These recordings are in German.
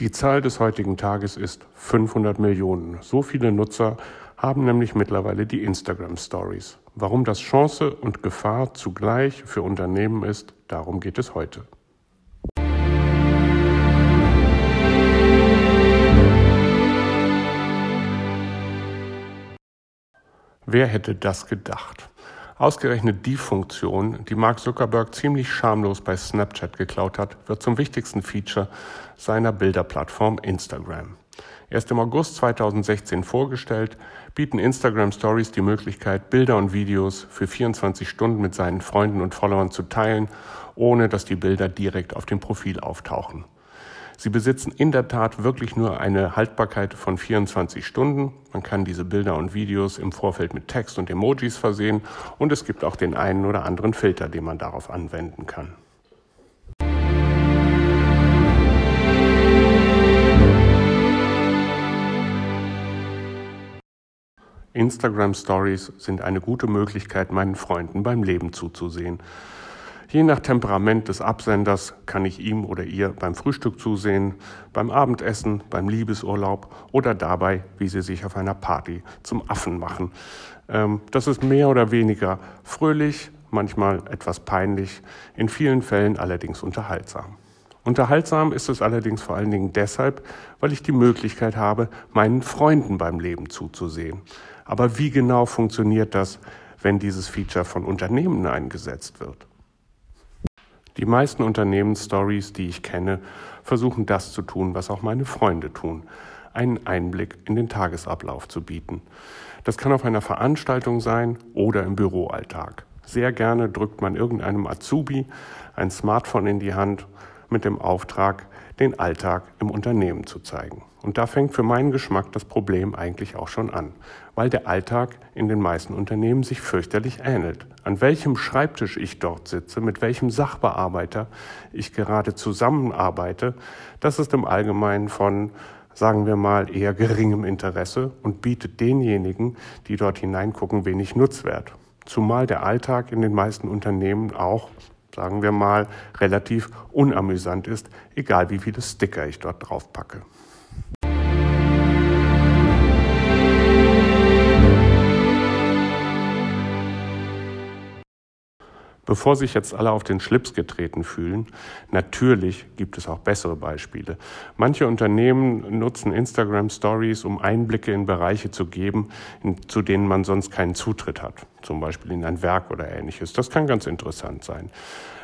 Die Zahl des heutigen Tages ist 500 Millionen. So viele Nutzer haben nämlich mittlerweile die Instagram Stories. Warum das Chance und Gefahr zugleich für Unternehmen ist, darum geht es heute. Wer hätte das gedacht? Ausgerechnet die Funktion, die Mark Zuckerberg ziemlich schamlos bei Snapchat geklaut hat, wird zum wichtigsten Feature seiner Bilderplattform Instagram. Erst im August 2016 vorgestellt, bieten Instagram Stories die Möglichkeit, Bilder und Videos für 24 Stunden mit seinen Freunden und Followern zu teilen, ohne dass die Bilder direkt auf dem Profil auftauchen. Sie besitzen in der Tat wirklich nur eine Haltbarkeit von 24 Stunden. Man kann diese Bilder und Videos im Vorfeld mit Text und Emojis versehen und es gibt auch den einen oder anderen Filter, den man darauf anwenden kann. Instagram Stories sind eine gute Möglichkeit, meinen Freunden beim Leben zuzusehen. Je nach Temperament des Absenders kann ich ihm oder ihr beim Frühstück zusehen, beim Abendessen, beim Liebesurlaub oder dabei, wie sie sich auf einer Party zum Affen machen. Ähm, das ist mehr oder weniger fröhlich, manchmal etwas peinlich, in vielen Fällen allerdings unterhaltsam. Unterhaltsam ist es allerdings vor allen Dingen deshalb, weil ich die Möglichkeit habe, meinen Freunden beim Leben zuzusehen. Aber wie genau funktioniert das, wenn dieses Feature von Unternehmen eingesetzt wird? Die meisten Unternehmensstories, die ich kenne, versuchen das zu tun, was auch meine Freunde tun, einen Einblick in den Tagesablauf zu bieten. Das kann auf einer Veranstaltung sein oder im Büroalltag. Sehr gerne drückt man irgendeinem Azubi ein Smartphone in die Hand mit dem Auftrag, den Alltag im Unternehmen zu zeigen. Und da fängt für meinen Geschmack das Problem eigentlich auch schon an, weil der Alltag in den meisten Unternehmen sich fürchterlich ähnelt. An welchem Schreibtisch ich dort sitze, mit welchem Sachbearbeiter ich gerade zusammenarbeite, das ist im Allgemeinen von sagen wir mal, eher geringem Interesse und bietet denjenigen, die dort hineingucken, wenig Nutzwert. Zumal der Alltag in den meisten Unternehmen auch, sagen wir mal, relativ unamüsant ist, egal wie viele Sticker ich dort drauf packe. Bevor sich jetzt alle auf den Schlips getreten fühlen, natürlich gibt es auch bessere Beispiele. Manche Unternehmen nutzen Instagram Stories, um Einblicke in Bereiche zu geben, zu denen man sonst keinen Zutritt hat, zum Beispiel in ein Werk oder ähnliches. Das kann ganz interessant sein.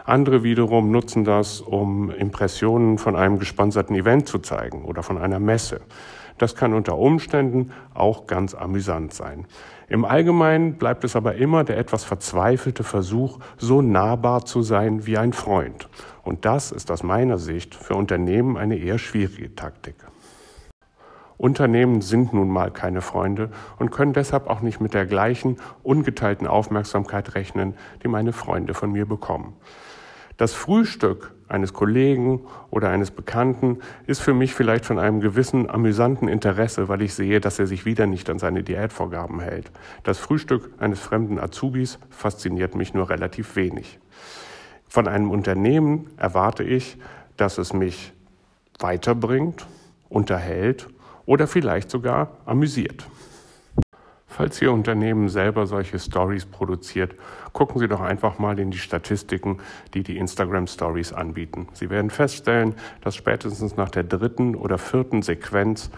Andere wiederum nutzen das, um Impressionen von einem gesponserten Event zu zeigen oder von einer Messe. Das kann unter Umständen auch ganz amüsant sein. Im Allgemeinen bleibt es aber immer der etwas verzweifelte Versuch, so nahbar zu sein wie ein Freund. Und das ist aus meiner Sicht für Unternehmen eine eher schwierige Taktik. Unternehmen sind nun mal keine Freunde und können deshalb auch nicht mit der gleichen ungeteilten Aufmerksamkeit rechnen, die meine Freunde von mir bekommen. Das Frühstück eines Kollegen oder eines Bekannten ist für mich vielleicht von einem gewissen amüsanten Interesse, weil ich sehe, dass er sich wieder nicht an seine Diätvorgaben hält. Das Frühstück eines fremden Azubis fasziniert mich nur relativ wenig. Von einem Unternehmen erwarte ich, dass es mich weiterbringt, unterhält oder vielleicht sogar amüsiert. Falls Ihr Unternehmen selber solche Stories produziert, gucken Sie doch einfach mal in die Statistiken, die die Instagram Stories anbieten. Sie werden feststellen, dass spätestens nach der dritten oder vierten Sequenz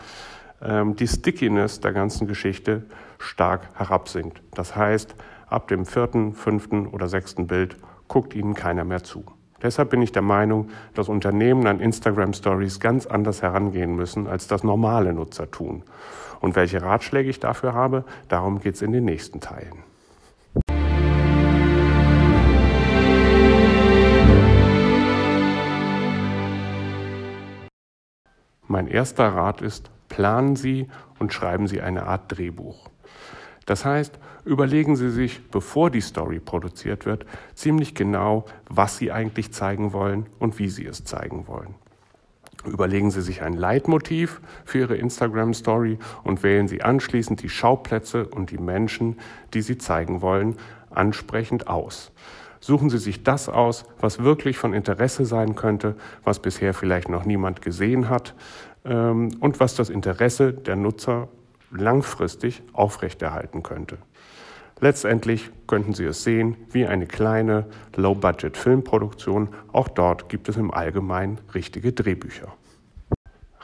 ähm, die Stickiness der ganzen Geschichte stark herabsinkt. Das heißt, ab dem vierten, fünften oder sechsten Bild guckt Ihnen keiner mehr zu. Deshalb bin ich der Meinung, dass Unternehmen an Instagram Stories ganz anders herangehen müssen, als das normale Nutzer tun. Und welche Ratschläge ich dafür habe, darum geht es in den nächsten Teilen. Mein erster Rat ist, planen Sie und schreiben Sie eine Art Drehbuch. Das heißt, überlegen Sie sich, bevor die Story produziert wird, ziemlich genau, was Sie eigentlich zeigen wollen und wie Sie es zeigen wollen. Überlegen Sie sich ein Leitmotiv für Ihre Instagram-Story und wählen Sie anschließend die Schauplätze und die Menschen, die Sie zeigen wollen, ansprechend aus. Suchen Sie sich das aus, was wirklich von Interesse sein könnte, was bisher vielleicht noch niemand gesehen hat ähm, und was das Interesse der Nutzer langfristig aufrechterhalten könnte. Letztendlich könnten Sie es sehen wie eine kleine Low-Budget-Filmproduktion. Auch dort gibt es im Allgemeinen richtige Drehbücher.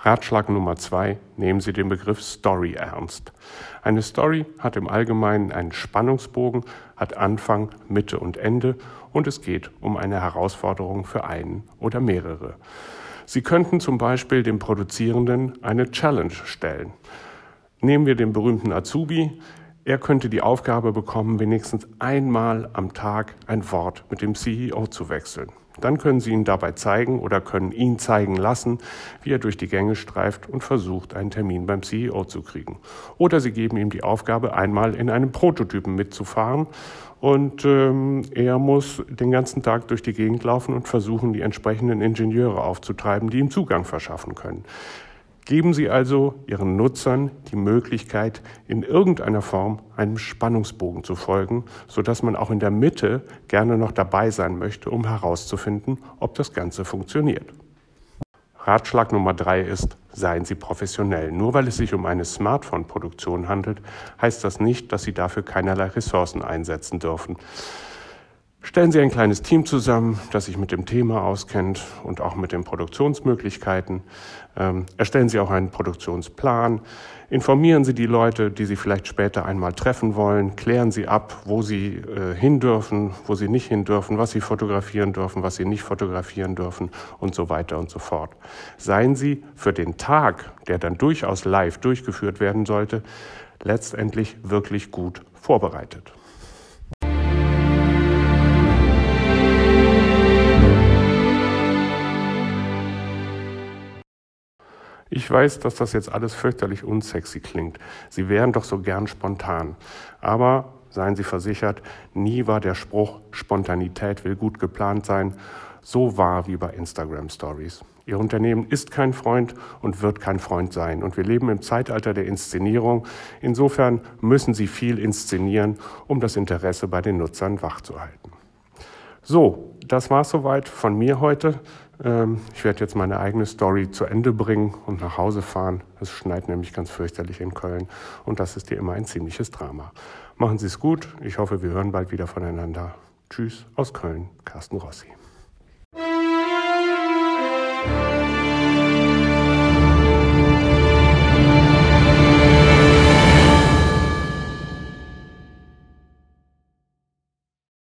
Ratschlag Nummer zwei, nehmen Sie den Begriff Story ernst. Eine Story hat im Allgemeinen einen Spannungsbogen, hat Anfang, Mitte und Ende und es geht um eine Herausforderung für einen oder mehrere. Sie könnten zum Beispiel dem Produzierenden eine Challenge stellen. Nehmen wir den berühmten Azubi. Er könnte die Aufgabe bekommen, wenigstens einmal am Tag ein Wort mit dem CEO zu wechseln. Dann können Sie ihn dabei zeigen oder können ihn zeigen lassen, wie er durch die Gänge streift und versucht, einen Termin beim CEO zu kriegen. Oder Sie geben ihm die Aufgabe, einmal in einem Prototypen mitzufahren und ähm, er muss den ganzen Tag durch die Gegend laufen und versuchen, die entsprechenden Ingenieure aufzutreiben, die ihm Zugang verschaffen können. Geben Sie also Ihren Nutzern die Möglichkeit, in irgendeiner Form einem Spannungsbogen zu folgen, sodass man auch in der Mitte gerne noch dabei sein möchte, um herauszufinden, ob das Ganze funktioniert. Ratschlag Nummer drei ist, seien Sie professionell. Nur weil es sich um eine Smartphone-Produktion handelt, heißt das nicht, dass Sie dafür keinerlei Ressourcen einsetzen dürfen. Stellen Sie ein kleines Team zusammen, das sich mit dem Thema auskennt und auch mit den Produktionsmöglichkeiten. Ähm, erstellen Sie auch einen Produktionsplan. Informieren Sie die Leute, die Sie vielleicht später einmal treffen wollen. Klären Sie ab, wo Sie äh, hin dürfen, wo Sie nicht hin dürfen, was Sie fotografieren dürfen, was Sie nicht fotografieren dürfen und so weiter und so fort. Seien Sie für den Tag, der dann durchaus live durchgeführt werden sollte, letztendlich wirklich gut vorbereitet. Ich weiß, dass das jetzt alles fürchterlich unsexy klingt. Sie wären doch so gern spontan. Aber seien Sie versichert, nie war der Spruch Spontanität will gut geplant sein so wahr wie bei Instagram Stories. Ihr Unternehmen ist kein Freund und wird kein Freund sein. Und wir leben im Zeitalter der Inszenierung. Insofern müssen Sie viel inszenieren, um das Interesse bei den Nutzern wachzuhalten. So, das war es soweit von mir heute. Ähm, ich werde jetzt meine eigene Story zu Ende bringen und nach Hause fahren. Es schneit nämlich ganz fürchterlich in Köln und das ist hier immer ein ziemliches Drama. Machen Sie es gut. Ich hoffe, wir hören bald wieder voneinander. Tschüss aus Köln, Carsten Rossi.